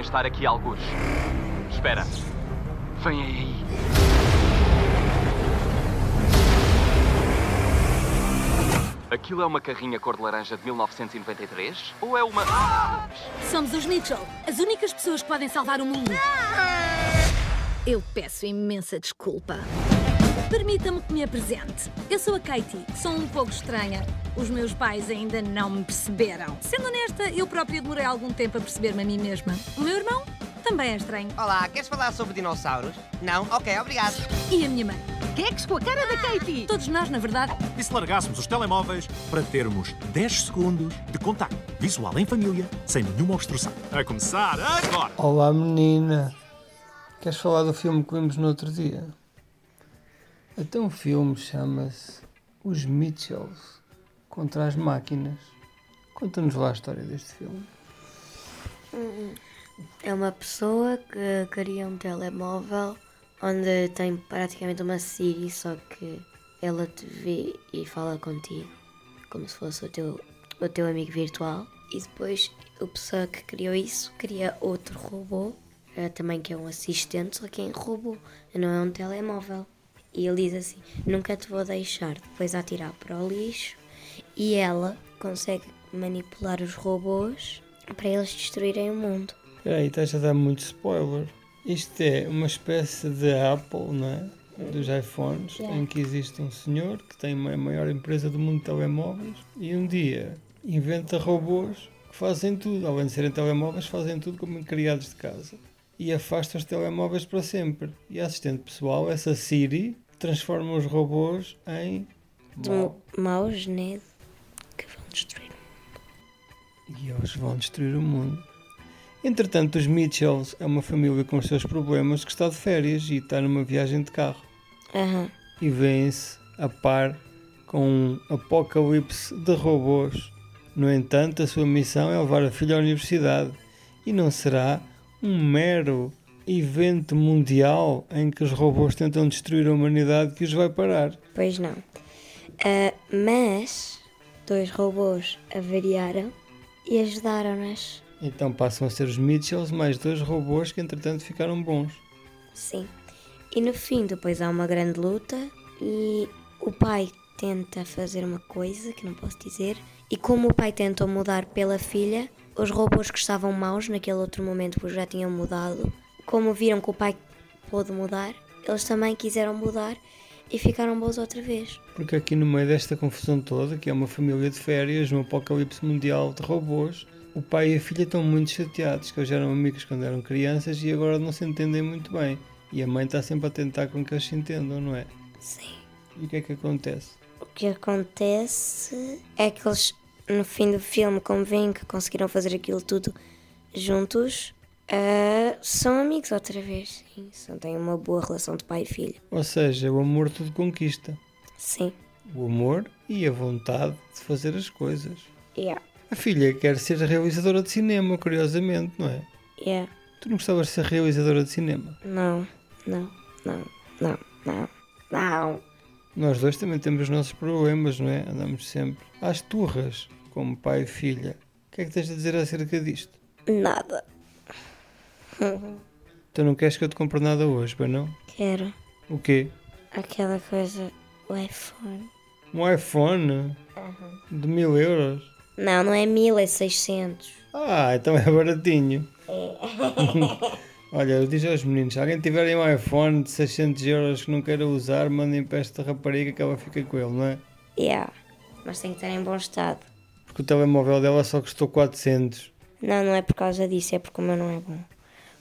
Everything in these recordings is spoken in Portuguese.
devem estar aqui alguns. Espera. Vem aí. Aquilo é uma carrinha cor de laranja de 1993? Ou é uma. Somos os Mitchell, as únicas pessoas que podem salvar o mundo. Eu peço imensa desculpa. Permita-me que me apresente. Eu sou a Katie, sou um pouco estranha. Os meus pais ainda não me perceberam. Sendo honesta, eu própria demorei algum tempo a perceber-me a mim mesma. O meu irmão também é estranho. Olá, queres falar sobre dinossauros? Não? Ok, obrigado. E a minha mãe. Geeks com a cara da Katie. Todos nós, na verdade. E se largássemos os telemóveis para termos 10 segundos de contacto visual em família, sem nenhuma obstrução? A começar agora! Olá menina, queres falar do filme que vimos no outro dia? Então o filme chama-se Os Mitchells contra as Máquinas. Conta-nos lá a história deste filme. É uma pessoa que cria um telemóvel onde tem praticamente uma Siri, só que ela te vê e fala contigo, como se fosse o teu, o teu amigo virtual. E depois a pessoa que criou isso cria outro robô, eh, também que é um assistente, só que é em robô, não é um telemóvel. E ele diz assim: Nunca te vou deixar, depois atirar para o lixo. E ela consegue manipular os robôs para eles destruírem o mundo. Peraí, estás a dar muito spoiler. Isto é uma espécie de Apple, não é? Dos iPhones, Yeah. em que existe um senhor que tem a maior empresa do mundo de telemóveis e um dia inventa robôs que fazem tudo. Além de serem telemóveis, fazem tudo como criados de casa. E afasta os telemóveis para sempre. E a assistente pessoal, essa Siri, transforma os robôs em. Mau. maus, né? Que vão destruir. e eles vão destruir o mundo. Entretanto, os Mitchells é uma família com os seus problemas que está de férias e está numa viagem de carro. Aham. E vêm-se a par com um apocalipse de robôs. No entanto, a sua missão é levar a filha à universidade e não será um mero evento mundial em que os robôs tentam destruir a humanidade que os vai parar. Pois não. Ah, mas dois robôs avariaram e ajudaram-nas. Então passam a ser os Mitchells mais dois robôs que entretanto ficaram bons. Sim. E no fim, depois há uma grande luta e o pai tenta fazer uma coisa que não posso dizer. E como o pai tentou mudar pela filha, os robôs que estavam maus naquele outro momento, porque já tinham mudado, como viram que o pai pôde mudar, eles também quiseram mudar e ficaram bons outra vez. Porque aqui no meio desta confusão toda, que é uma família de férias, um apocalipse mundial de robôs, o pai e a filha estão muito chateados, que eles eram amigos quando eram crianças e agora não se entendem muito bem. E a mãe está sempre a tentar com que eles se entendam, não é? Sim. E o que é que acontece? O que acontece é que eles, no fim do filme, como veem que conseguiram fazer aquilo tudo juntos, ah, são amigos outra vez. Sim, têm uma boa relação de pai e filho. Ou seja, o amor tudo conquista. Sim. O amor e a vontade de fazer as coisas. Yeah. A filha quer ser realizadora de cinema, curiosamente, não é? Yeah. Tu não gostavas de ser realizadora de cinema? Não, não, não, não, não, não. Nós dois também temos os nossos problemas, não é? Andamos sempre às turras, como pai e filha. O que é que tens a dizer acerca disto? Nada. Tu não queres que eu te compre nada hoje, bem não? Quero O quê? aquela coisa, o iPhone. Um iPhone de mil euros? Não, não é mil, é 600. Ah, então é baratinho. Olha, eu digo aos meninos, se alguém tiver aí um iPhone de 600 euros que não queira usar, mandem para esta rapariga que ela fica com ele, não é? Yeah. Mas tem que estar em bom estado. Porque o telemóvel dela só custou 400. Não, não é por causa disso, é porque o meu não é bom.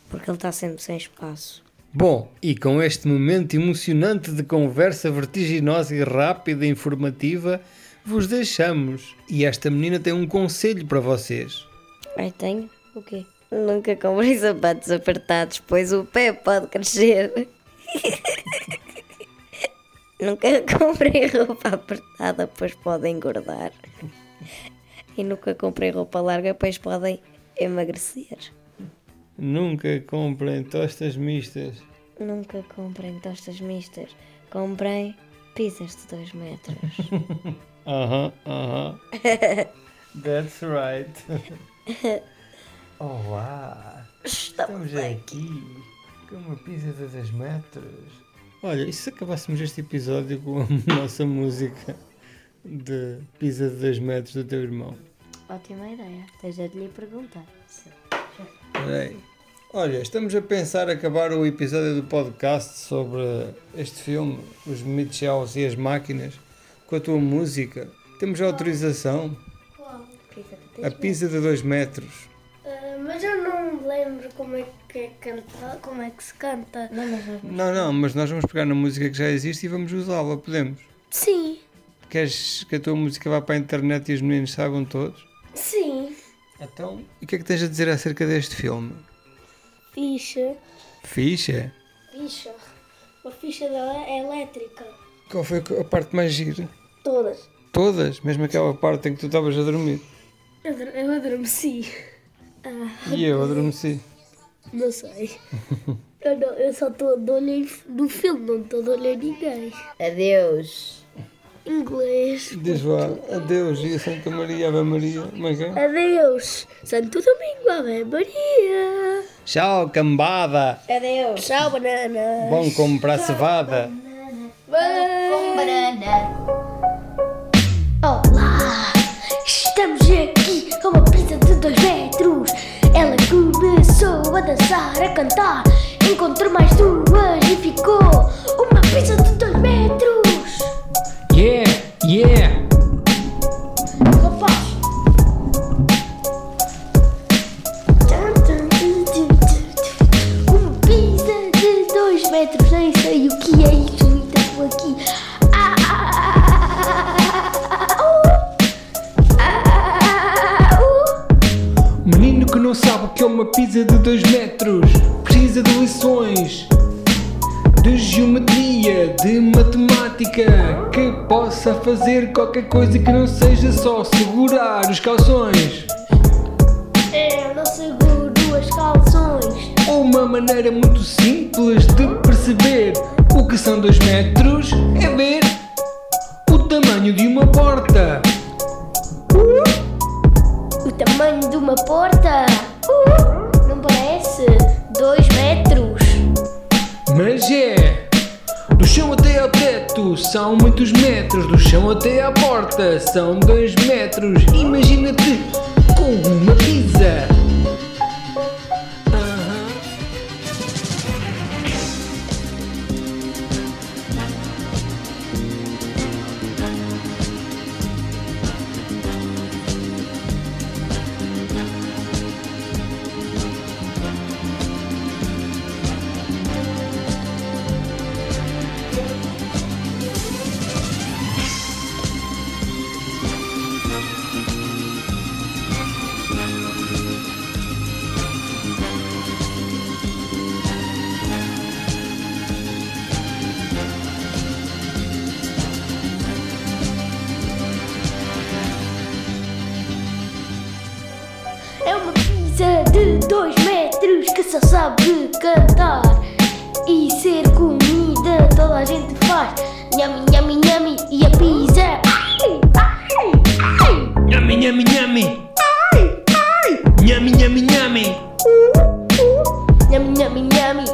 Porque ele está sempre sem espaço. Bom, e com este momento emocionante de conversa vertiginosa e rápida e informativa, vos deixamos. E esta menina tem um conselho para vocês. Ai, tenho? O quê? Nunca comprei sapatos apertados, pois o pé pode crescer. nunca comprei roupa apertada, pois pode engordar. E nunca comprei roupa larga, pois podem emagrecer. Nunca comprem tostas mistas. Nunca comprem tostas mistas. Comprem pizzas de 2 metros. Aham, aham. That's right. Olá! Estamos aqui com uma pizza de 2 metros. Olha, e se acabássemos este episódio com a nossa música de pizza de 2 metros do teu irmão? Ótima ideia. Tens de lhe perguntar. Peraí. Olha, estamos a pensar acabar o episódio do podcast sobre este filme, Os Mitchells e as Máquinas, com a tua música. Temos autorização? A pizza de 2 metros. Ah, mas eu não me lembro como é que é canta, como é que se canta. Não, nós Não, não, mas nós vamos pegar na música que já existe e vamos usá-la, podemos? Sim, Queres que a tua música vá para a internet e os meninos saibam todos? Sim. Então, e o que é que tens a dizer acerca deste filme? Ficha, Ficha? ficha. Uma ficha dela é elétrica. Qual foi a parte mais gira? Todas. Todas, mesmo aquela parte em que tu estavas a dormir. Eu, eu adormeci. Ah, E eu adormeci. não sei. Eu, não, eu só estou olho em- no filme, não estou olho em ninguém. Adeus. Inglês. Diz lá, adeus, e a Santa Maria, Ave Maria. Como é que é? Adeus. Santo Domingo, Ave Maria. Tchau, cambada. Adeus. Tchau, banana. Bom comprar cevada. Com banana. Olá, estamos aqui com uma pizza de 2 metros. Ela começou a dançar, a cantar, encontrou mais duas e ficou uma pizza de 2 metros. De lições de geometria, de matemática que possa fazer qualquer coisa que não seja só segurar os calções. Eu não seguro as calções. Uma maneira muito simples de perceber o que são 2 metros é ver o tamanho de uma porta. O tamanho de uma porta. Uh, não parece? 2 metros. Mas é! Do chão até ao teto são muitos metros, do chão até à porta são dois metros. Imagina-te com uma pizza. Só sabe cantar e ser comida. Toda a gente faz nhami, nhami, nhami e a pizza. Ai, ai, ai. Nhami, nhami, nhami. Nhami, nhami, nhami. Nhami, nhami, nhami.